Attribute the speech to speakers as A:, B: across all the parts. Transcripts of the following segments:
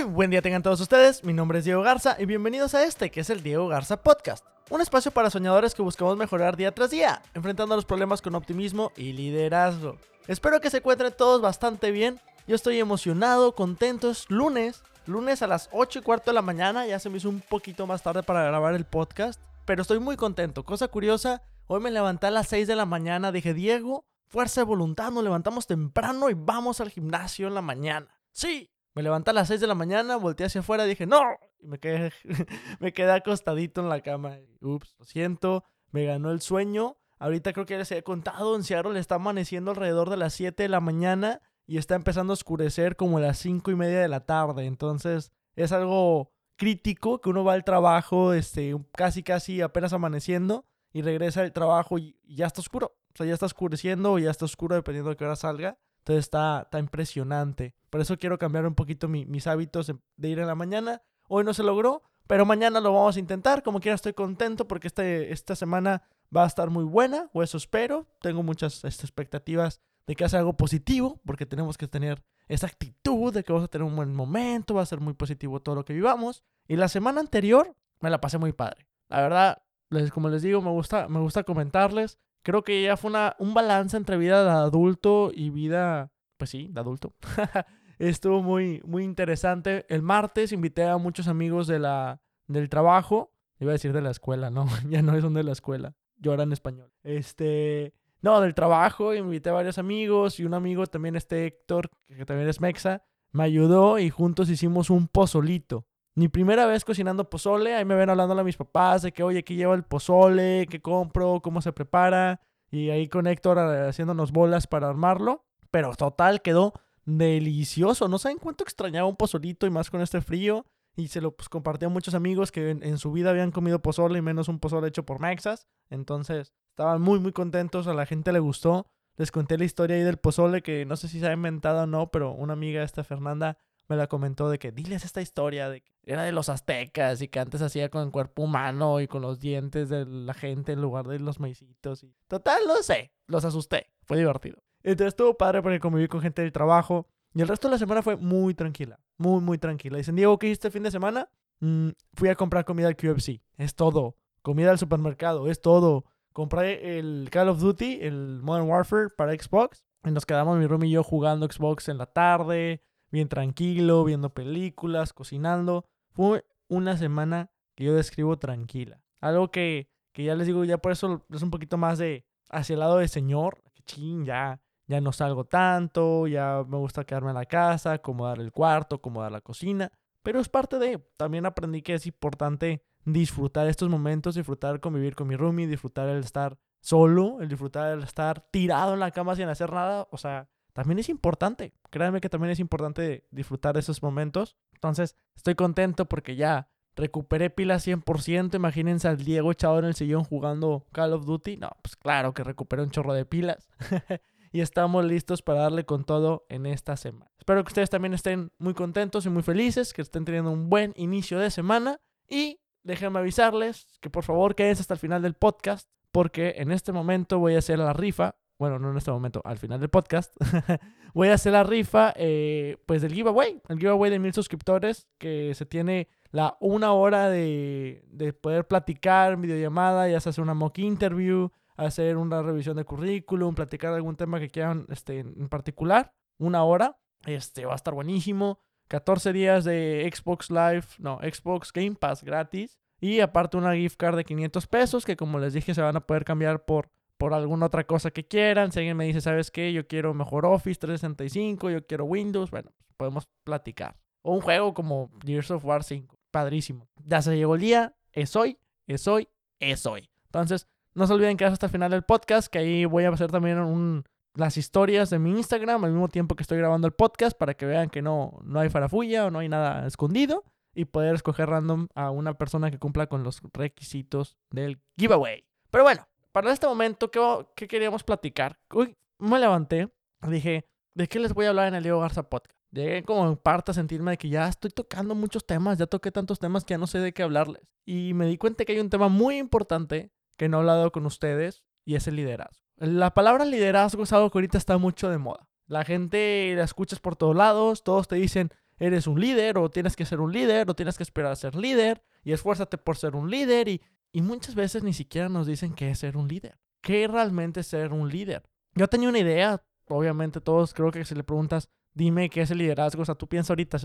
A: Muy buen día tengan todos ustedes, mi nombre es Diego Garza y bienvenidos a este que es el Diego Garza Podcast. Un espacio para soñadores que buscamos mejorar día tras día, enfrentando los problemas con optimismo y liderazgo. Espero que se encuentren todos bastante bien. Yo estoy emocionado, contento. Es lunes, lunes a las 8 y cuarto de la mañana. Ya se me hizo un poquito más tarde para grabar el podcast, pero estoy muy contento. Cosa curiosa, hoy me levanté a las 6 de la mañana. Dije, Diego, fuerza de voluntad, nos levantamos temprano y vamos al gimnasio en la mañana. Sí, me levanté a las 6 de la mañana, volteé hacia afuera, dije, no, y me quedé, me quedé acostadito en la cama. Ups, lo siento, me ganó el sueño. Ahorita creo que les he contado, en Seattle está amaneciendo alrededor de las 7 de la mañana y está empezando a oscurecer como a las 5 y media de la tarde. Entonces es algo crítico que uno va al trabajo este, casi casi apenas amaneciendo y regresa al trabajo y, ya está oscuro. O sea, ya está oscureciendo o ya está oscuro dependiendo de qué hora salga. Entonces está, está impresionante. Por eso quiero cambiar un poquito mis hábitos de ir en la mañana. Hoy no se logró, pero mañana lo vamos a intentar. Como quiera estoy contento porque este, esta semana va a estar muy buena, o eso espero. Tengo muchas este, expectativas de que haga algo positivo, porque tenemos que tener esa actitud de que vamos a tener un buen momento, va a ser muy positivo todo lo que vivamos. Y la semana anterior me la pasé muy padre. La verdad, les, como les digo, me gusta, me gusta comentarles creo que ya fue una, un balance entre vida de adulto y vida, pues sí, de adulto. Estuvo muy, muy interesante. El martes invité a muchos amigos de la, del trabajo. Iba a decir de la escuela, no, ya no son de la escuela. Yo era en español. Este, no, del trabajo. Invité a varios amigos y un amigo también, este Héctor, que también es mexa, me ayudó y juntos hicimos un pozolito. Mi primera vez cocinando pozole, ahí me ven hablando a mis papás de que, oye, ¿qué lleva el pozole? ¿Qué compro? ¿Cómo se prepara? Y ahí con Héctor eh, haciéndonos bolas para armarlo. Pero total, quedó delicioso. No saben cuánto extrañaba un pozolito y más con este frío. Y se lo pues, a muchos amigos que en, su vida habían comido pozole y menos un pozole hecho por Mexas. Entonces, estaban muy, muy contentos. A la gente le gustó. Les conté la historia ahí del pozole que no sé si se ha inventado o no, pero una amiga, esta Fernanda, me la comentó de que diles esta historia de que era de los aztecas y que antes hacía con el cuerpo humano y con los dientes de la gente en lugar de los maicitos. Y... Total, no sé, los asusté, fue divertido. Entonces estuvo padre porque conviví con gente del trabajo y el resto de la semana fue muy tranquila, muy, muy tranquila. Dicen, Diego, ¿qué hiciste el fin de semana? Mm, fui a comprar comida al QFC, es todo. Comida al supermercado, es todo. Compré el Call of Duty, el Modern Warfare para Xbox. Y nos quedamos mi room y yo jugando Xbox en la tarde bien tranquilo, viendo películas, cocinando. Fue una semana que yo describo tranquila. Algo que, que ya les digo, ya por eso es un poquito más de hacia el lado de señor. Ching, ya, ya no salgo tanto, ya me gusta quedarme en la casa, acomodar el cuarto, acomodar la cocina. Pero es parte de, también aprendí que es importante disfrutar estos momentos, disfrutar convivir con mi roomie, disfrutar el estar solo, el disfrutar el estar tirado en la cama sin hacer nada. O sea, también es importante. Créanme que también es importante disfrutar de esos momentos. Entonces, estoy contento porque ya recuperé pilas 100%. Imagínense al Diego echado en el sillón jugando Call of Duty. No, pues claro que recuperé un chorro de pilas. y estamos listos para darle con todo en esta semana. Espero que ustedes también estén muy contentos y muy felices, que estén teniendo un buen inicio de semana. Y déjenme avisarles que por favor quédense hasta el final del podcast, porque en este momento voy a hacer la rifa bueno, no en este momento, al final del podcast, voy a hacer la rifa, eh, pues del giveaway, el giveaway de mil suscriptores, que se tiene la una hora de, de poder platicar, videollamada, ya sea hacer una mock interview, hacer una revisión de currículum, platicar algún tema que quieran este, en particular, una hora, este va a estar buenísimo, 14 días de Xbox Live, no, Xbox Game Pass gratis, y aparte una gift card de 500 pesos que como les dije se van a poder cambiar por por alguna otra cosa que quieran. Si alguien me dice, ¿sabes qué? Yo quiero mejor Office 365, yo quiero Windows, bueno, pues, podemos platicar. O un juego como Gears of War 5, padrísimo. Ya se llegó el día, es hoy, es hoy, es hoy. Entonces, no se olviden quedarse hasta el final del podcast, que ahí voy a hacer también las historias de mi Instagram al mismo tiempo que estoy grabando el podcast para que vean que no, no hay farafulla o no hay nada escondido y poder escoger random a una persona que cumpla con los requisitos del giveaway. Pero bueno, para este momento, ¿qué, queríamos platicar? Uy, me levanté, dije, ¿de qué les voy a hablar en el Diego Garza Podcast? Llegué como en parte a sentirme de que ya estoy tocando muchos temas, ya toqué tantos temas que ya no sé de qué hablarles. Y me di cuenta que hay un tema muy importante que no he hablado con ustedes y es el liderazgo. La palabra liderazgo es algo que ahorita está mucho de moda. La gente la escuchas por todos lados, todos te dicen, eres un líder o tienes que ser un líder o tienes que esperar a ser líder y esfuérzate por ser un líder y, y muchas veces ni siquiera nos dicen qué es ser un líder. ¿Qué realmente es ser un líder? Yo tenía una idea, obviamente todos creo que si le preguntas, dime qué es el liderazgo, o sea, tú piensa ahorita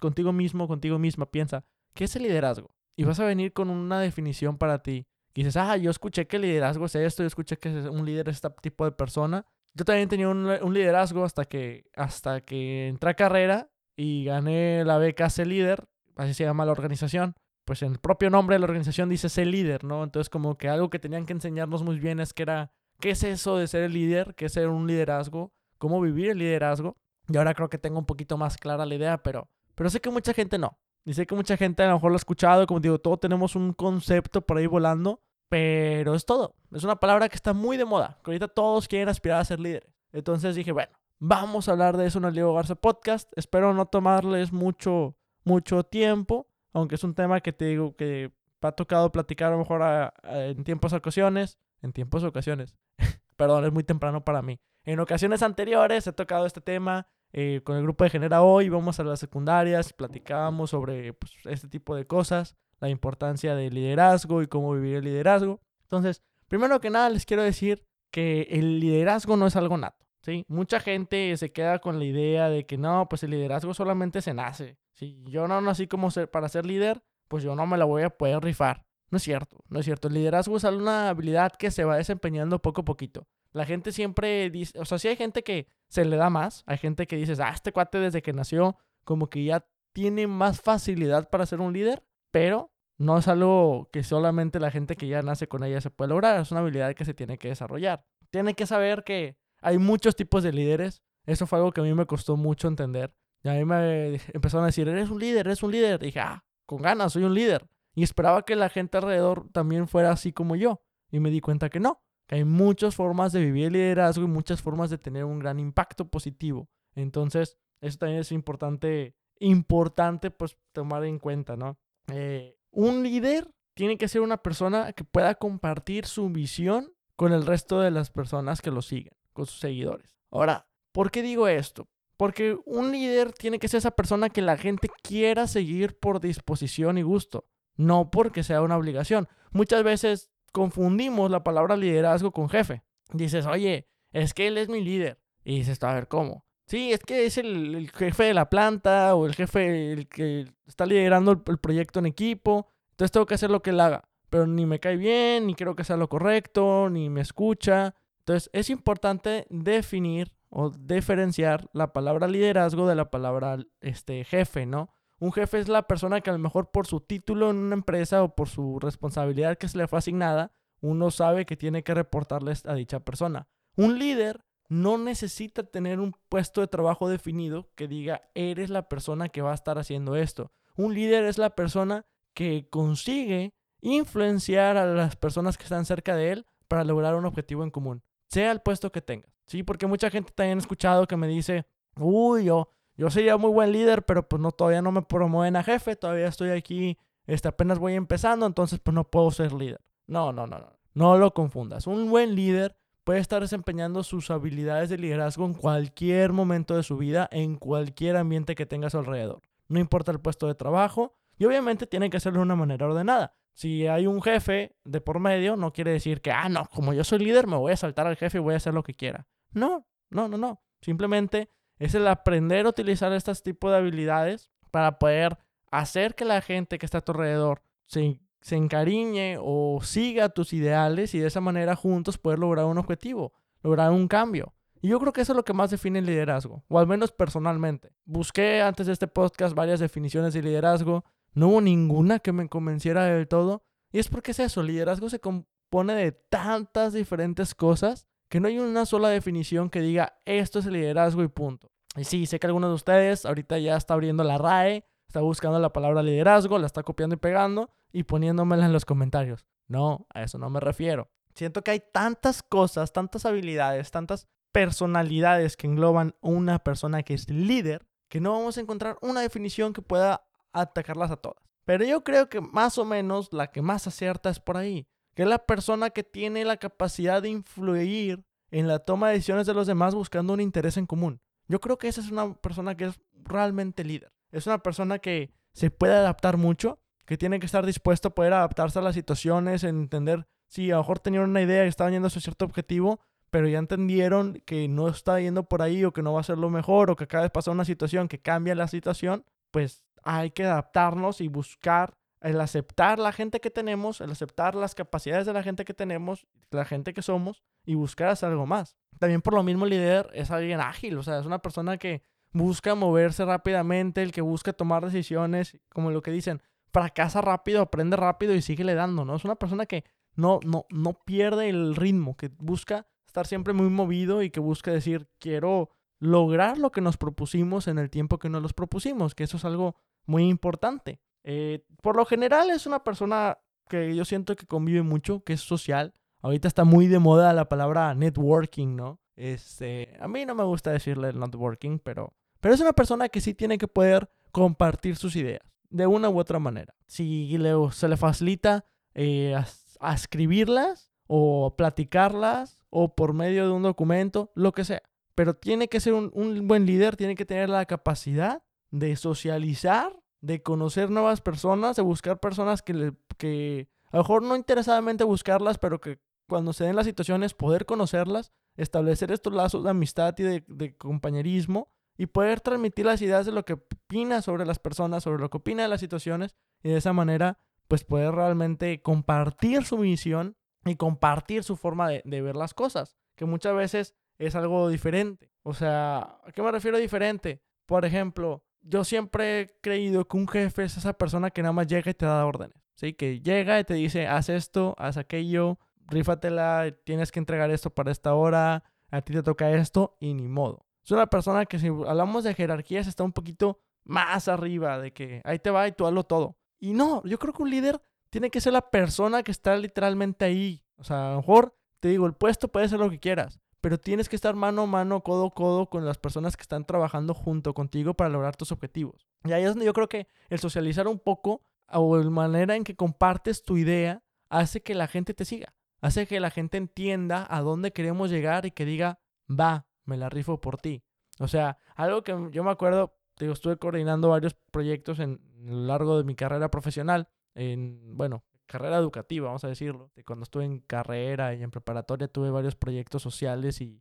A: contigo mismo, contigo misma, piensa, ¿qué es el liderazgo? Y vas a venir con una definición para ti. Y dices, ah, yo escuché que el liderazgo es esto, yo escuché que un líder es este tipo de persona. Yo también tenía un, un liderazgo hasta que, hasta que entré a carrera y gané la beca C líder, así se llama la organización. Pues en el propio nombre de la organización dice C líder, ¿no? Entonces como que algo que tenían que enseñarnos muy bien es que era, ¿qué es eso de ser el líder? ¿Qué es ser un liderazgo? ¿Cómo vivir el liderazgo? Y ahora creo que tengo un poquito más clara la idea, pero, pero sé que mucha gente no. Y sé que mucha gente a lo mejor lo ha escuchado, como digo, todos tenemos un concepto por ahí volando, pero es todo. Es una palabra que está muy de moda, que ahorita todos quieren aspirar a ser líderes. Entonces dije, bueno, Vamos a hablar de eso en el Diego Garza Podcast. Espero no tomarles mucho, mucho tiempo, aunque es un tema que te digo que ha tocado platicar a lo mejor en tiempos ocasiones. En tiempos ocasiones. Perdón, es muy temprano para mí. En ocasiones anteriores he tocado este tema eh, con el grupo de Genera Hoy. Vamos a las secundarias, platicábamos sobre pues, este tipo de cosas, la importancia del liderazgo y cómo vivir el liderazgo. Entonces, primero que nada les quiero decir que el liderazgo no es algo nato. ¿sí? Mucha gente se queda con la idea de que no, pues el liderazgo solamente se nace. Si yo no nací como ser, para ser líder, pues yo no me la voy a poder rifar. No es cierto, no es cierto. El liderazgo es una habilidad que se va desempeñando poco a poquito. La gente siempre dice, o sea, sí hay gente que se le da más, hay gente que dice, ah, este cuate desde que nació como que ya tiene más facilidad para ser un líder, pero no es algo que solamente la gente que ya nace con ella se puede lograr, es una habilidad que se tiene que desarrollar. Tiene que saber que hay muchos tipos de líderes. Eso fue algo que a mí me costó mucho entender. A mí me empezaron a decir, eres un líder, eres un líder. Dije, ah, con ganas, soy un líder. Y esperaba que la gente alrededor también fuera así como yo. Y me di cuenta que no, que hay muchas formas de vivir el liderazgo y muchas formas de tener un gran impacto positivo. Entonces, eso también es importante, importante pues tomar en cuenta, ¿no? Eh, un líder tiene que ser una persona que pueda compartir su visión con el resto de las personas que lo siguen con sus seguidores. Ahora, ¿por qué digo esto? Porque un líder tiene que ser esa persona que la gente quiera seguir por disposición y gusto, no porque sea una obligación. Muchas veces confundimos la palabra liderazgo con jefe. Dices, oye, es que él es mi líder. Y dices, a ver, ¿cómo? Sí, es que es el, jefe de la planta o el jefe el que está liderando el, el, proyecto en equipo. Entonces tengo que hacer lo que él haga. Pero ni me cae bien, ni creo que sea lo correcto, ni me escucha. Entonces, es importante definir o diferenciar la palabra liderazgo de la palabra este, jefe, ¿no? Un jefe es la persona que a lo mejor por su título en una empresa o por su responsabilidad que se le fue asignada, uno sabe que tiene que reportarles a dicha persona. Un líder no necesita tener un puesto de trabajo definido que diga, eres la persona que va a estar haciendo esto. Un líder es la persona que consigue influenciar a las personas que están cerca de él para lograr un objetivo en común sea el puesto que tengas. Sí, porque mucha gente también ha escuchado que me dice, uy, yo, yo sería muy buen líder, pero pues no, todavía no me promueven a jefe, todavía estoy aquí, este, apenas voy empezando, entonces pues no puedo ser líder. No, no, no, no, no lo confundas. Un buen líder puede estar desempeñando sus habilidades de liderazgo en cualquier momento de su vida, en cualquier ambiente que tenga alrededor. No importa el puesto de trabajo, y obviamente tiene que hacerlo de una manera ordenada. Si hay un jefe de por medio, no quiere decir que, ah, no, como yo soy líder, me voy a saltar al jefe y voy a hacer lo que quiera. No, no, no, no. Simplemente es el aprender a utilizar estos tipos de habilidades para poder hacer que la gente que está a tu alrededor se, se encariñe o siga tus ideales y de esa manera juntos poder lograr un objetivo, lograr un cambio. Y yo creo que eso es lo que más define el liderazgo, o al menos personalmente. Busqué antes de este podcast varias definiciones de liderazgo no hubo ninguna que me convenciera del todo. Y es porque es eso, liderazgo se compone de tantas diferentes cosas que no hay una sola definición que diga esto es el liderazgo y punto. Y sí, sé que alguno de ustedes ahorita ya está abriendo la RAE, está buscando la palabra liderazgo, la está copiando y pegando y poniéndomela en los comentarios. No, a eso no me refiero. Siento que hay tantas cosas, tantas habilidades, tantas personalidades que engloban una persona que es líder, que no vamos a encontrar una definición que pueda atacarlas a todas. Pero yo creo que más o menos la que más acierta es por ahí, que es la persona que tiene la capacidad de influir en la toma de decisiones de los demás buscando un interés en común. Yo creo que esa es una persona que es realmente líder. es una persona que se puede adaptar mucho, que tiene que estar dispuesto a poder adaptarse a las situaciones, entender si a lo mejor tenían una idea y estaban yendo hacia cierto objetivo, pero ya entendieron que no está yendo por ahí o que no va a ser lo mejor o que acaba de pasar una situación que cambia la situación, pues hay que adaptarnos y buscar el aceptar la gente que tenemos, el aceptar las capacidades de la gente que tenemos, la gente que somos y buscar hacer algo más. También por lo mismo el líder es alguien ágil, o sea, es una persona que busca moverse rápidamente, el que busca tomar decisiones, como lo que dicen, fracasa rápido, aprende rápido y sigue le dando, ¿no? Es una persona que no, no, no pierde el ritmo, que busca estar siempre muy movido y que busca decir, quiero lograr lo que nos propusimos en el tiempo que nos los propusimos, que eso es algo muy importante. Eh, por lo general es una persona que yo siento que convive mucho, que es social. Ahorita está muy de moda la palabra networking, ¿no? Este, a mí no me gusta decirle networking, pero, pero es una persona que sí tiene que poder compartir sus ideas de una u otra manera. Si se le facilita eh, a, escribirlas o platicarlas o por medio de un documento, lo que sea. Pero tiene que ser un, un buen líder, tiene que tener la capacidad de socializar, de conocer nuevas personas, de buscar personas que, le, que a lo mejor no interesadamente buscarlas, pero que cuando se den las situaciones poder conocerlas, establecer estos lazos de amistad y de, de compañerismo y poder transmitir las ideas de lo que opina sobre las personas, sobre lo que opina de las situaciones y de esa manera pues poder realmente compartir su misión y compartir su forma de, de ver las cosas, que muchas veces es algo diferente. O sea, ¿a qué me refiero diferente? Por ejemplo, yo siempre he creído que un jefe es esa persona que nada más llega y te da órdenes. ¿sí? Que llega y te dice, haz esto, haz aquello, rífatela, tienes que entregar esto para esta hora, a ti te toca esto y ni modo. Es una persona que si hablamos de jerarquías está un poquito más arriba de que ahí te va y tú hazlo todo. Y no, yo creo que un líder tiene que ser la persona que está literalmente ahí. O sea, a lo mejor te digo, el puesto puede ser lo que quieras, pero tienes que estar mano a mano, codo a codo con las personas que están trabajando junto contigo para lograr tus objetivos. Y ahí es donde yo creo que el socializar un poco o la manera en que compartes tu idea hace que la gente te siga, hace que la gente entienda a dónde queremos llegar y que diga, va, me la rifo por ti. O sea, algo que yo me acuerdo, digo, estuve coordinando varios proyectos en, a lo largo de mi carrera profesional, en, bueno, carrera educativa, vamos a decirlo. Cuando estuve en carrera y en preparatoria tuve varios proyectos sociales y,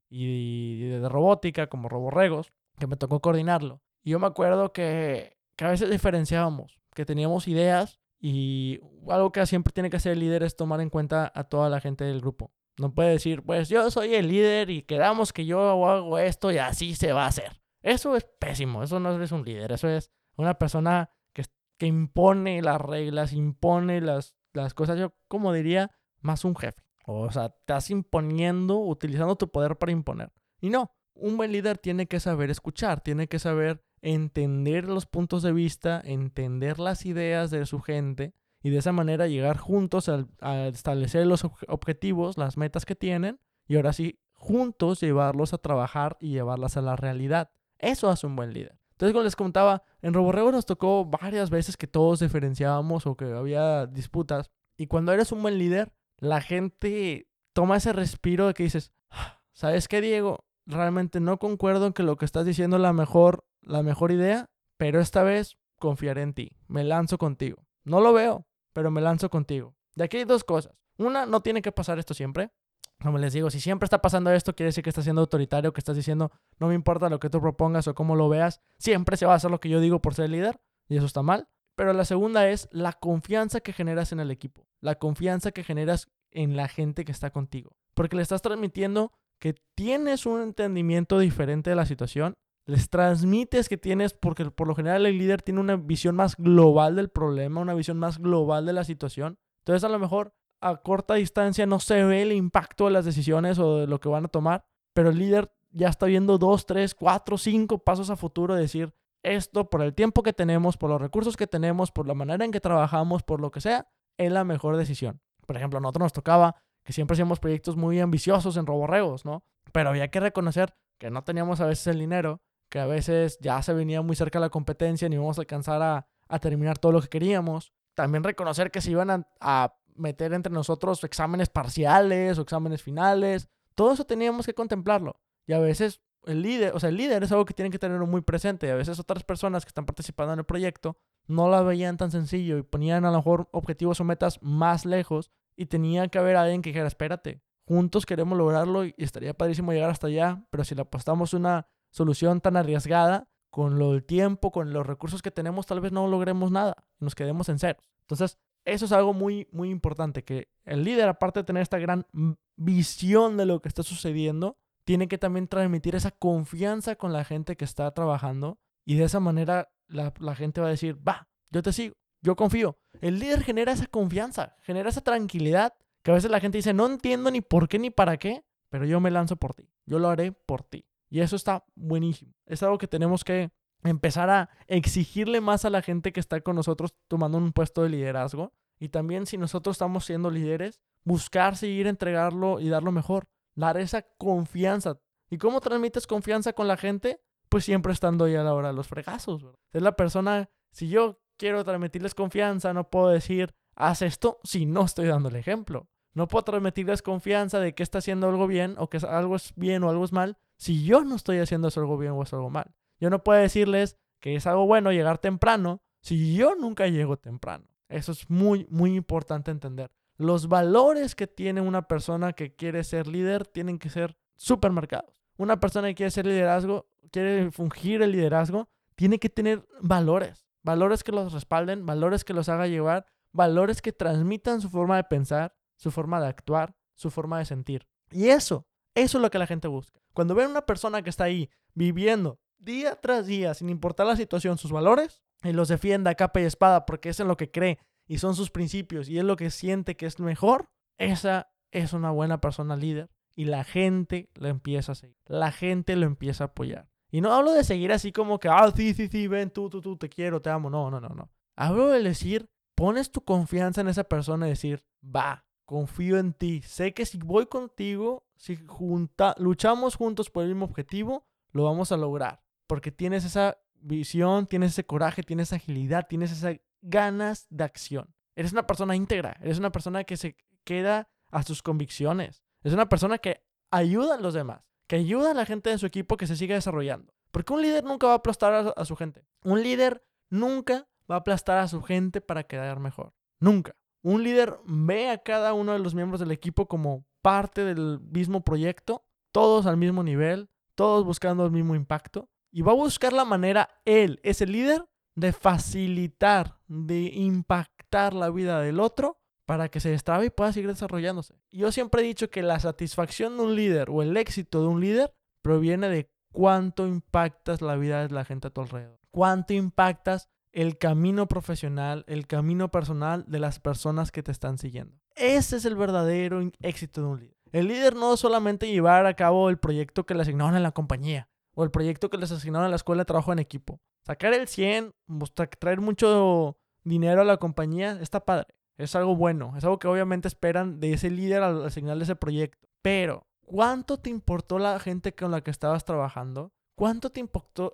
A: de robótica, como roborregos, que me tocó coordinarlo. Y yo me acuerdo que, que a veces diferenciábamos, que teníamos ideas y algo que siempre tiene que hacer el líder es tomar en cuenta a toda la gente del grupo. No puede decir, pues yo soy el líder y quedamos que yo hago esto y así se va a hacer. Eso es pésimo, eso no es un líder, eso es una persona que, que impone las reglas, impone las, las cosas, yo como diría, más un jefe. O sea, estás imponiendo, utilizando tu poder para imponer. Y no, un buen líder tiene que saber escuchar, tiene que saber entender los puntos de vista, entender las ideas de su gente y de esa manera llegar juntos a, establecer los objetivos, las metas que tienen y ahora sí, juntos llevarlos a trabajar y llevarlas a la realidad. Eso hace un buen líder. Entonces, como les contaba, en Roborrego nos tocó varias veces que todos diferenciábamos o que había disputas. Y cuando eres un buen líder, la gente toma ese respiro de que dices, ah, ¿sabes qué, Diego? Realmente no concuerdo en que lo que estás diciendo es la mejor, la mejor idea, pero esta vez confiaré en ti. Me lanzo contigo. No lo veo, pero me lanzo contigo. De aquí hay dos cosas. Una, no tiene que pasar esto siempre. Como les digo, si siempre está pasando esto, quiere decir que estás siendo autoritario, que estás diciendo, no me importa lo que tú propongas o cómo lo veas, siempre se va a hacer lo que yo digo por ser líder, y eso está mal. Pero la segunda es la confianza que generas en el equipo, la confianza que generas en la gente que está contigo, porque le estás transmitiendo que tienes un entendimiento diferente de la situación, les transmites que tienes, porque por lo general el líder tiene una visión más global del problema, una visión más global de la situación. Entonces a lo mejor a corta distancia no se ve el impacto de las decisiones o de lo que van a tomar, pero el líder ya está viendo dos, tres, cuatro, cinco pasos a futuro, decir esto por el tiempo que tenemos, por los recursos que tenemos, por la manera en que trabajamos, por lo que sea, es la mejor decisión. Por ejemplo, a nosotros nos tocaba que siempre hacíamos proyectos muy ambiciosos en roborregos, ¿no? Pero había que reconocer que no teníamos a veces el dinero, que a veces ya se venía muy cerca la competencia, ni íbamos a alcanzar a, terminar todo lo que queríamos. También reconocer que se iban a meter entre nosotros exámenes parciales o exámenes finales. Todo eso teníamos que contemplarlo. Y a veces el líder, o sea, el líder es algo que tienen que tener muy presente. A veces otras personas que están participando en el proyecto no la veían tan sencillo y ponían a lo mejor objetivos o metas más lejos y tenía que haber alguien que dijera, espérate, juntos queremos lograrlo y estaría padrísimo llegar hasta allá, pero si le apostamos una solución tan arriesgada, con lo del tiempo, con los recursos que tenemos, tal vez no logremos nada, nos quedemos en cero. Entonces, eso es algo muy, muy importante, que el líder, aparte de tener esta gran visión de lo que está sucediendo, tiene que también transmitir esa confianza con la gente que está trabajando y de esa manera la, la gente va a decir, va, yo te sigo, yo confío. El líder genera esa confianza, genera esa tranquilidad que a veces la gente dice, no entiendo ni por qué ni para qué, pero yo me lanzo por ti, yo lo haré por ti. Y eso está buenísimo. Es algo que tenemos que empezar a exigirle más a la gente que está con nosotros tomando un puesto de liderazgo. Y también si nosotros estamos siendo líderes, buscar seguir entregarlo y darlo mejor. Dar esa confianza. ¿Y cómo transmites confianza con la gente? Pues siempre estando ahí a la hora de los fregazos. Es la persona, si yo quiero transmitirles confianza, no puedo decir, haz esto si no estoy dando el ejemplo. No puedo transmitirles confianza de que está haciendo algo bien o que algo es bien o algo es mal si yo no estoy haciendo eso algo bien o es algo mal. Yo no puedo decirles que es algo bueno llegar temprano si yo nunca llego temprano. Eso es muy, muy importante entender. Los valores que tiene una persona que quiere ser líder tienen que ser supermercados. Una persona que quiere ser liderazgo, quiere fungir el liderazgo, tiene que tener valores. Valores que los respalden, valores que los haga llevar, valores que transmitan su forma de pensar, su forma de actuar, su forma de sentir. Y eso, eso es lo que la gente busca. Cuando ven a una persona que está ahí viviendo día tras día, sin importar la situación, sus valores, y los defienda a capa y espada porque es en lo que cree y son sus principios y es lo que siente que es mejor, esa es una buena persona líder y la gente lo empieza a seguir. La gente lo empieza a apoyar. Y no hablo de seguir así como que, ah, sí, sí, sí, ven, tú, tú, tú, te quiero, te amo. No, no, no, no. Hablo de decir, pones tu confianza en esa persona y decir, va, confío en ti. Sé que si voy contigo, si junta, luchamos juntos por el mismo objetivo, lo vamos a lograr. Porque tienes esa visión, tienes ese coraje, tienes agilidad, tienes esas ganas de acción. Eres una persona íntegra, eres una persona que se queda a sus convicciones. Es una persona que ayuda a los demás, que ayuda a la gente de su equipo que se siga desarrollando. Porque un líder nunca va a aplastar a su gente. Un líder nunca va a aplastar a su gente para quedar mejor. Nunca. Un líder ve a cada uno de los miembros del equipo como parte del mismo proyecto, todos al mismo nivel, todos buscando el mismo impacto, y va a buscar la manera, él, ese líder, de facilitar, de impactar la vida del otro para que se destrabe y pueda seguir desarrollándose. Yo siempre he dicho que la satisfacción de un líder o el éxito de un líder proviene de cuánto impactas la vida de la gente a tu alrededor. Cuánto impactas el camino profesional, el camino personal de las personas que te están siguiendo. Ese es el verdadero éxito de un líder. El líder no es solamente llevar a cabo el proyecto que le asignaron en la compañía o el proyecto que les asignaron en la escuela de trabajo en equipo. Sacar el 100, traer mucho dinero a la compañía, está padre. Es algo bueno, es algo que obviamente esperan de ese líder al asignarle ese proyecto. Pero, ¿cuánto te importó la gente con la que estabas trabajando? ¿Cuánto te importó,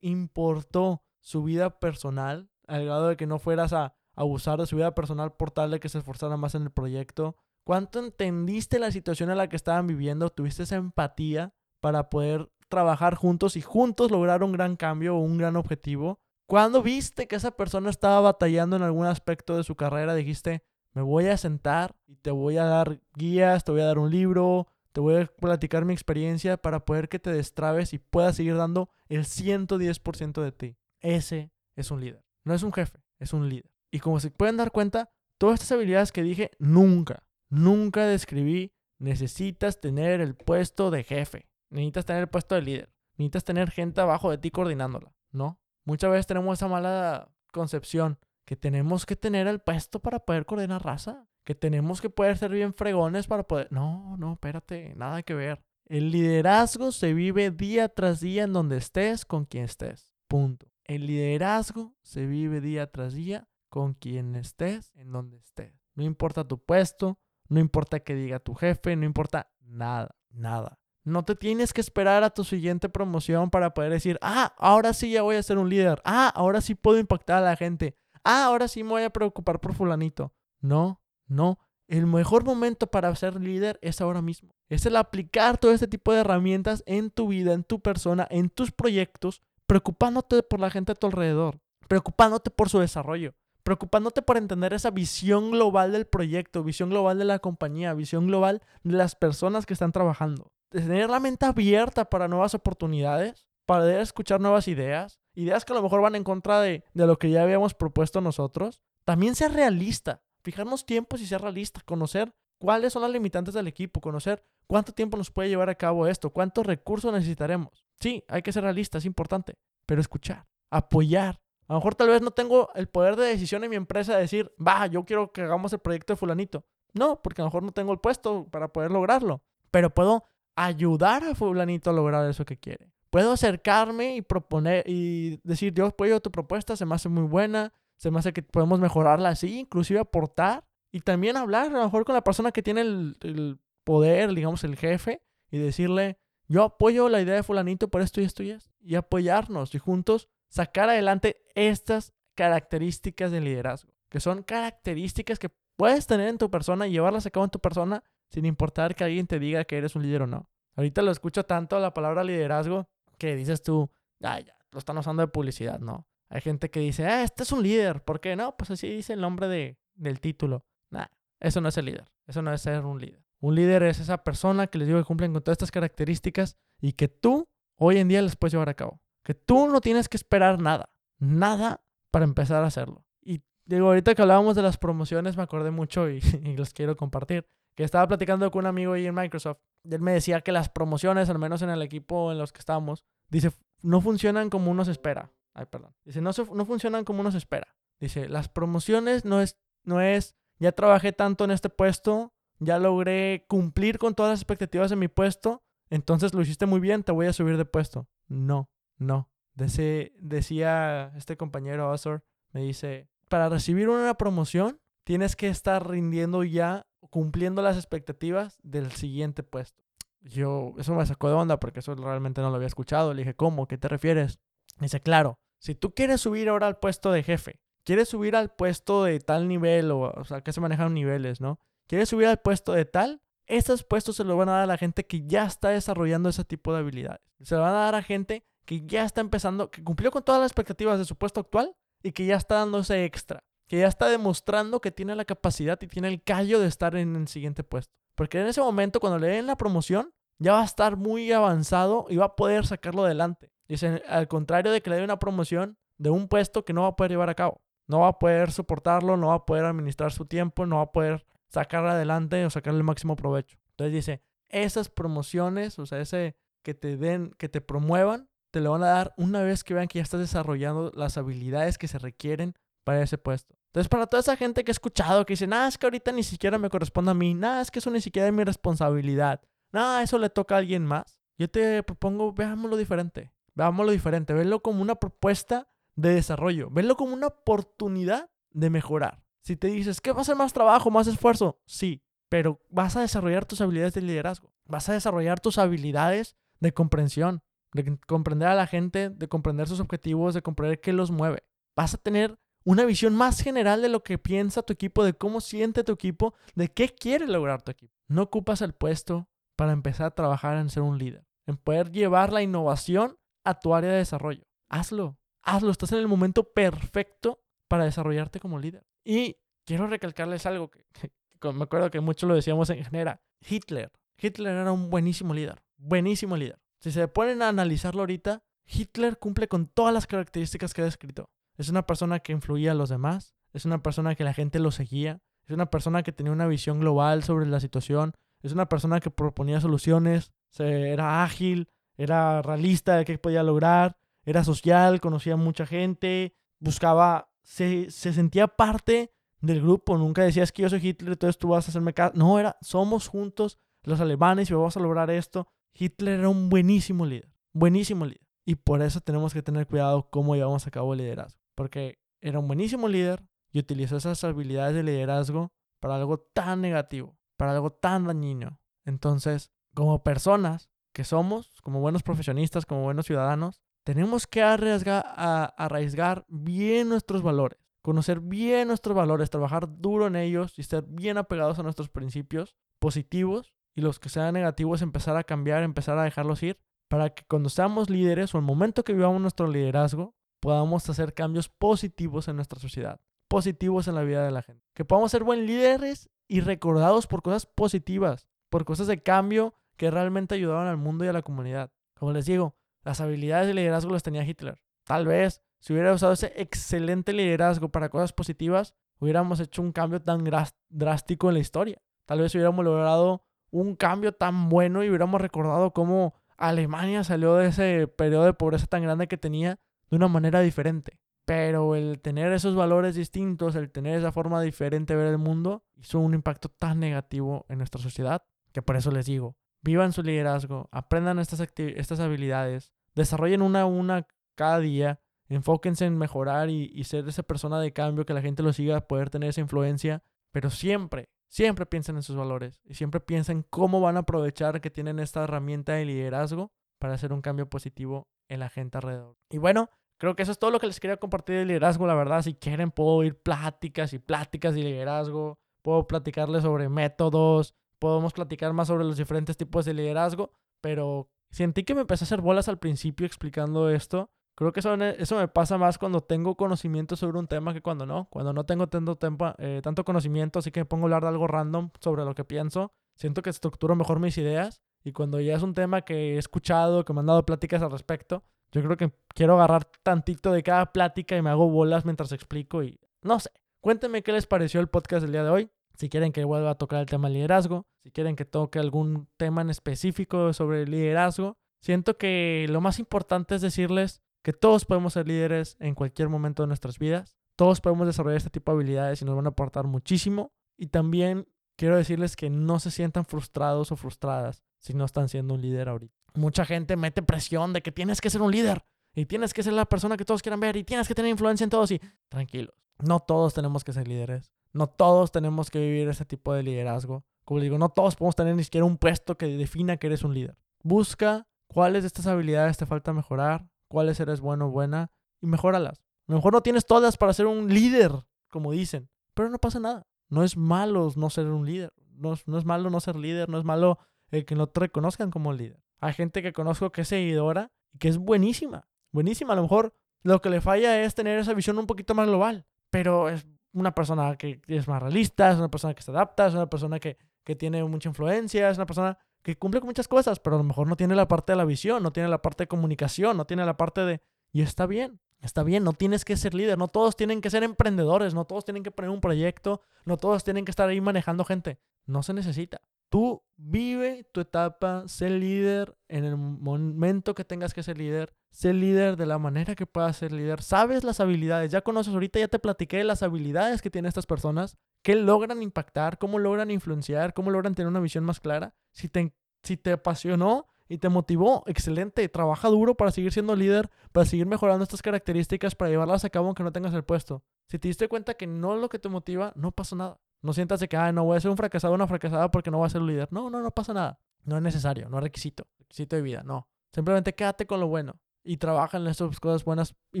A: importó su vida personal, al grado de que no fueras a abusar de su vida personal por tal de que se esforzara más en el proyecto. ¿Cuánto entendiste la situación en la que estaban viviendo? ¿Tuviste esa empatía para poder trabajar juntos y juntos lograr un gran cambio o un gran objetivo? ¿Cuándo viste que esa persona estaba batallando en algún aspecto de su carrera, dijiste, me voy a sentar y te voy a dar guías, te voy a dar un libro, te voy a platicar mi experiencia para poder que te destrabes y puedas seguir dando el 110% de ti. Ese es un líder. No es un jefe, es un líder. Y como se pueden dar cuenta, todas estas habilidades que dije, nunca, nunca describí, necesitas tener el puesto de jefe, necesitas tener el puesto de líder, necesitas tener gente abajo de ti coordinándola. No, muchas veces tenemos esa mala concepción que tenemos que tener el puesto para poder coordinar raza, que tenemos que poder ser bien fregones para poder... No, no, espérate, nada que ver. El liderazgo se vive día tras día en donde estés, con quien estés. Punto. El liderazgo se vive día tras día con quien estés, en donde estés. No importa tu puesto, no importa que diga tu jefe, no importa nada, nada. No te tienes que esperar a tu siguiente promoción para poder decir, ah, ahora sí ya voy a ser un líder. Ah, ahora sí puedo impactar a la gente. Ah, ahora sí me voy a preocupar por fulanito. No, no. el mejor momento para ser líder es ahora mismo. Es el aplicar todo este tipo de herramientas en tu vida, en tu persona, en tus proyectos, preocupándote por la gente a tu alrededor, preocupándote por su desarrollo, preocupándote por entender esa visión global del proyecto, visión global de la compañía, visión global de las personas que están trabajando. Tener la mente abierta para nuevas oportunidades, para poder escuchar nuevas ideas, ideas que a lo mejor van en contra de, de lo que ya habíamos propuesto nosotros. También ser realista, fijarnos tiempos y ser realista, conocer cuáles son las limitantes del equipo, conocer cuánto tiempo nos puede llevar a cabo esto, cuántos recursos necesitaremos. Sí, hay que ser realista, es importante, pero escuchar, apoyar. A lo mejor tal vez no tengo el poder de decisión en mi empresa de decir, va, yo quiero que hagamos el proyecto de fulanito. No, porque a lo mejor no tengo el puesto para poder lograrlo, pero puedo ayudar a fulanito a lograr eso que quiere. Puedo acercarme y proponer y decir, yo apoyo tu propuesta, se me hace muy buena, se me hace que podemos mejorarla así, inclusive aportar y también hablar a lo mejor con la persona que tiene el, poder, digamos el jefe, y decirle, yo apoyo la idea de fulanito por esto y esto y esto, y apoyarnos y juntos sacar adelante estas características de liderazgo, que son características que puedes tener en tu persona y llevarlas a cabo en tu persona sin importar que alguien te diga que eres un líder o no. Ahorita lo escucho tanto la palabra liderazgo que dices tú, ah, ya, lo están usando de publicidad, ¿no? Hay gente que dice, ah, este es un líder. ¿Por qué no? Pues así dice el nombre de, del título. Nah, eso no es el líder. Eso no es ser un líder. Un líder es esa persona que les digo que cumplen con todas estas características y que tú hoy en día les puedes llevar a cabo. Que tú no tienes que esperar nada. Nada para empezar a hacerlo. Y digo, ahorita que hablábamos de las promociones me acordé mucho y, y los quiero compartir. Que estaba platicando con un amigo ahí en Microsoft. Él me decía que las promociones, al menos en el equipo en los que estábamos, dice, no funcionan como uno se espera. Ay, perdón. Dice, no, no funcionan como uno se espera. Dice, las promociones no es, no es, ya trabajé tanto en este puesto, ya logré cumplir con todas las expectativas de mi puesto, entonces lo hiciste muy bien, te voy a subir de puesto. No, no. decía este compañero Azor, me dice, para recibir una promoción tienes que estar rindiendo ya, cumpliendo las expectativas del siguiente puesto. Yo, eso me sacó de onda porque eso realmente no lo había escuchado. Le dije, ¿cómo? ¿Qué te refieres? Dice, claro, si tú quieres subir ahora al puesto de jefe, quieres subir al puesto de tal nivel, o, o sea, que se manejan niveles, ¿no? Quieres subir al puesto de tal, esos puestos se los van a dar a la gente que ya está desarrollando ese tipo de habilidades. Se lo van a dar a gente que ya está empezando, que cumplió con todas las expectativas de su puesto actual y que ya está dando ese extra, que ya está demostrando que tiene la capacidad y tiene el callo de estar en el siguiente puesto. Porque en ese momento, cuando le den la promoción, ya va a estar muy avanzado y va a poder sacarlo adelante. Dice, al contrario de que le dé una promoción de un puesto que no va a poder llevar a cabo. No va a poder soportarlo, no va a poder administrar su tiempo, no va a poder sacar adelante o sacarle el máximo provecho. Entonces dice, esas promociones, o sea, ese que te den, que te promuevan, te lo van a dar una vez que vean que ya estás desarrollando las habilidades que se requieren para ese puesto. Entonces, para toda esa gente que he escuchado que dice, nada, es que ahorita ni siquiera me corresponde a mí, nada, es que eso ni siquiera es mi responsabilidad, nada, eso le toca a alguien más. Yo te propongo, veámoslo diferente. Veámoslo diferente, verlo como una propuesta de desarrollo, verlo como una oportunidad de mejorar. Si te dices que va a ser más trabajo, más esfuerzo, sí, pero vas a desarrollar tus habilidades de liderazgo, vas a desarrollar tus habilidades de comprensión, de comprender a la gente, de comprender sus objetivos, de comprender qué los mueve. Vas a tener una visión más general de lo que piensa tu equipo, de cómo siente tu equipo, de qué quiere lograr tu equipo. No ocupas el puesto para empezar a trabajar en ser un líder, en poder llevar la innovación a tu área de desarrollo. Hazlo, hazlo, estás en el momento perfecto para desarrollarte como líder. Y quiero recalcarles algo que, me acuerdo que mucho lo decíamos en genera. Hitler. Hitler era un buenísimo líder, buenísimo líder. Si se ponen a analizarlo ahorita, Hitler cumple con todas las características que he descrito. Es una persona que influía a los demás, es una persona que la gente lo seguía, es una persona que tenía una visión global sobre la situación, es una persona que proponía soluciones, era ágil, era realista de qué podía lograr, era social, conocía a mucha gente, buscaba, se, sentía parte del grupo, nunca decías que yo soy Hitler, entonces tú vas a hacerme caso. No, era, somos juntos los alemanes y vamos a lograr esto. Hitler era un buenísimo líder, buenísimo líder. Y por eso tenemos que tener cuidado cómo llevamos a cabo el liderazgo. Porque era un buenísimo líder y utilizó esas habilidades de liderazgo para algo tan negativo, para algo tan dañino. Entonces, como personas, que somos, como buenos profesionistas, como buenos ciudadanos, tenemos que arriesgar, a, arraigar bien nuestros valores. conocer bien nuestros valores, trabajar duro en ellos y estar bien apegados a nuestros principios positivos y los que sean negativos empezar a cambiar, empezar a dejarlos ir, para que cuando seamos líderes o el momento que vivamos nuestro liderazgo, podamos hacer cambios positivos en nuestra sociedad, positivos en la vida de la gente. Que podamos ser buen líderes y recordados por cosas positivas, por cosas de cambio que realmente ayudaban al mundo y a la comunidad. Como les digo, las habilidades de liderazgo las tenía Hitler. Tal vez, si hubiera usado ese excelente liderazgo para cosas positivas, hubiéramos hecho un cambio tan drástico en la historia. Tal vez hubiéramos logrado un cambio tan bueno y hubiéramos recordado cómo Alemania salió de ese periodo de pobreza tan grande que tenía de una manera diferente. Pero el tener esos valores distintos, el tener esa forma diferente de ver el mundo, hizo un impacto tan negativo en nuestra sociedad que por eso les digo, vivan su liderazgo, aprendan estas, estas habilidades, desarrollen una a una cada día, enfóquense en mejorar y, y ser esa persona de cambio que la gente lo siga, poder tener esa influencia, pero siempre, Siempre piensen en sus valores y siempre piensen cómo van a aprovechar que tienen esta herramienta de liderazgo para hacer un cambio positivo en la gente alrededor. Y bueno, creo que eso es todo lo que les quería compartir de liderazgo. La verdad, si quieren, puedo ir pláticas y pláticas de liderazgo. Puedo platicarles sobre métodos. Podemos platicar más sobre los diferentes tipos de liderazgo. Pero sentí que me empecé a hacer bolas al principio explicando esto. Creo que eso, eso me pasa más cuando tengo conocimiento sobre un tema que cuando no. Cuando no tengo tanto, eh, tanto conocimiento, así que me pongo a hablar de algo random sobre lo que pienso. Siento que estructuro mejor mis ideas. Y cuando ya es un tema que he escuchado, que me han dado pláticas al respecto, yo creo que quiero agarrar tantito de cada plática y me hago bolas mientras explico. Y no sé. Cuéntenme qué les pareció el podcast del día de hoy. Si quieren que vuelva a tocar el tema liderazgo. Si quieren que toque algún tema en específico sobre liderazgo. Siento que lo más importante es decirles que todos podemos ser líderes en cualquier momento de nuestras vidas. Todos podemos desarrollar este tipo de habilidades y nos van a aportar muchísimo. Y también quiero decirles que no se sientan frustrados o frustradas si no están siendo un líder ahorita. Mucha gente mete presión de que tienes que ser un líder y tienes que ser la persona que todos quieran ver y tienes que tener influencia en todos y tranquilos. No todos tenemos que ser líderes. No todos tenemos que vivir ese tipo de liderazgo. Como digo, no todos podemos tener ni siquiera un puesto que defina que eres un líder. Busca cuáles de estas habilidades te falta mejorar cuáles eres bueno o buena y mejóralas. Mejor no tienes todas para ser un líder, como dicen, pero no pasa nada. No es malo no ser un líder. No, no es malo no ser líder, no es malo el que no te reconozcan como líder. Hay gente que conozco que es seguidora y que es buenísima. Buenísima. A lo mejor lo que le falla es tener esa visión un poquito más global. Pero es una persona que es más realista, es una persona que se adapta, es una persona que, que tiene mucha influencia, es una persona que cumple con muchas cosas, pero a lo mejor no tiene la parte de la visión, no tiene la parte de comunicación, no tiene la parte de... Y está bien, está bien, no tienes que ser líder, no todos tienen que ser emprendedores, no todos tienen que poner un proyecto, no todos tienen que estar ahí manejando gente, no se necesita. Tú vive tu etapa, sé líder en el momento que tengas que ser líder, sé líder de la manera que puedas ser líder, sabes las habilidades, ya conoces ahorita, ya te platiqué las habilidades que tienen estas personas, qué logran impactar, cómo logran influenciar, cómo logran tener una visión más clara. Si te, si te apasionó y te motivó, excelente, trabaja duro para seguir siendo líder, para seguir mejorando estas características, para llevarlas a cabo aunque no tengas el puesto. Si te diste cuenta que no es lo que te motiva, no pasa nada. No sientas de que, ah, no voy a ser un fracasado o una fracasada porque no voy a ser un líder. No, no, no pasa nada. No es necesario, no es requisito, requisito de vida, no. Simplemente quédate con lo bueno y trabaja en estas cosas buenas y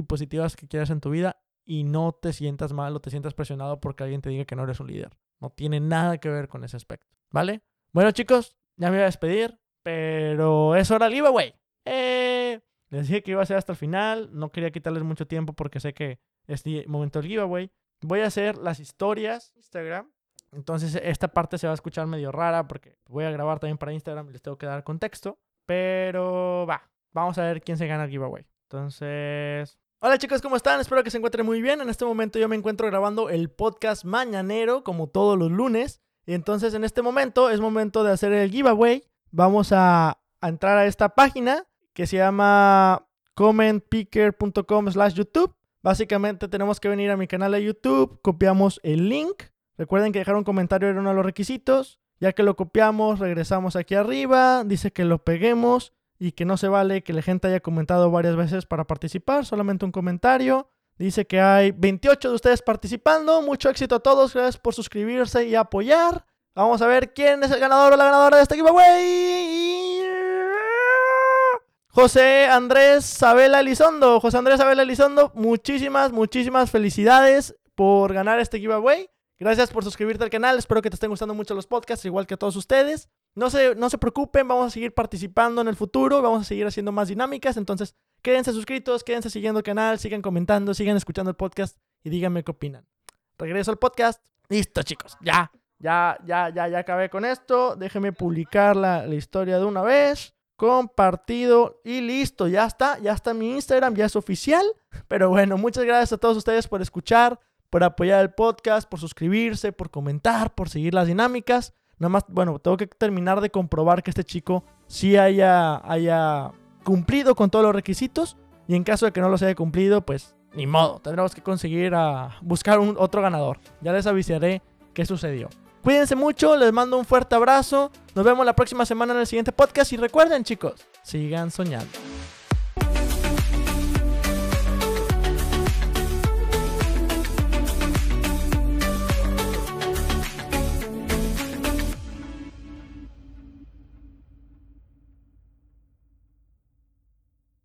A: positivas que quieras en tu vida y no te sientas mal o te sientas presionado porque alguien te diga que no eres un líder. No tiene nada que ver con ese aspecto, ¿vale? Bueno, chicos, ya me voy a despedir, pero es hora del giveaway. Eh, les dije que iba a ser hasta el final, no quería quitarles mucho tiempo porque sé que es momento del giveaway. Voy a hacer las historias Instagram. Entonces esta parte se va a escuchar medio rara porque voy a grabar también para Instagram y les tengo que dar contexto. Pero va, vamos a ver quién se gana el giveaway. Entonces, Hola chicos, ¿cómo están? Espero que se encuentren muy bien. En este momento yo me encuentro grabando el podcast mañanero, como todos los lunes. Y entonces en este momento es momento de hacer el giveaway. Vamos a, entrar a esta página que se llama commentpicker.com slash YouTube. Básicamente tenemos que venir a mi canal de YouTube, copiamos el link. Recuerden que dejar un comentario era uno de los requisitos. Ya que lo copiamos, regresamos aquí arriba. Dice que lo peguemos y que no se vale que la gente haya comentado varias veces para participar, solamente un comentario. Dice que hay 28 de ustedes participando. Mucho éxito a todos. Gracias por suscribirse y apoyar. Vamos a ver quién es el ganador o la ganadora de este giveaway. José Andrés Sabela Elizondo. José Andrés Sabela Elizondo, muchísimas, muchísimas felicidades por ganar este giveaway. Gracias por suscribirte al canal. Espero que te estén gustando mucho los podcasts, igual que a todos ustedes. No se, no se preocupen, vamos a seguir participando en el futuro, vamos a seguir haciendo más dinámicas. Entonces, quédense suscritos, quédense siguiendo el canal, sigan comentando, sigan escuchando el podcast y díganme qué opinan. Regreso al podcast. Listo, chicos. Ya, ya, ya, ya, ya acabé con esto. Déjenme publicar la, la historia de una vez. Compartido y listo, ya está, ya está mi Instagram, ya es oficial. Pero bueno, muchas gracias a todos ustedes por escuchar, por apoyar el podcast, por suscribirse, por comentar, por seguir las dinámicas. Nada más, bueno, tengo que terminar de comprobar que este chico sí haya, haya cumplido con todos los requisitos. Y en caso de que no los haya cumplido, pues ni modo, tendremos que conseguir a buscar un otro ganador. Ya les avisaré qué sucedió. Cuídense mucho, les mando un fuerte abrazo. Nos vemos la próxima semana en el siguiente podcast y recuerden chicos, sigan soñando.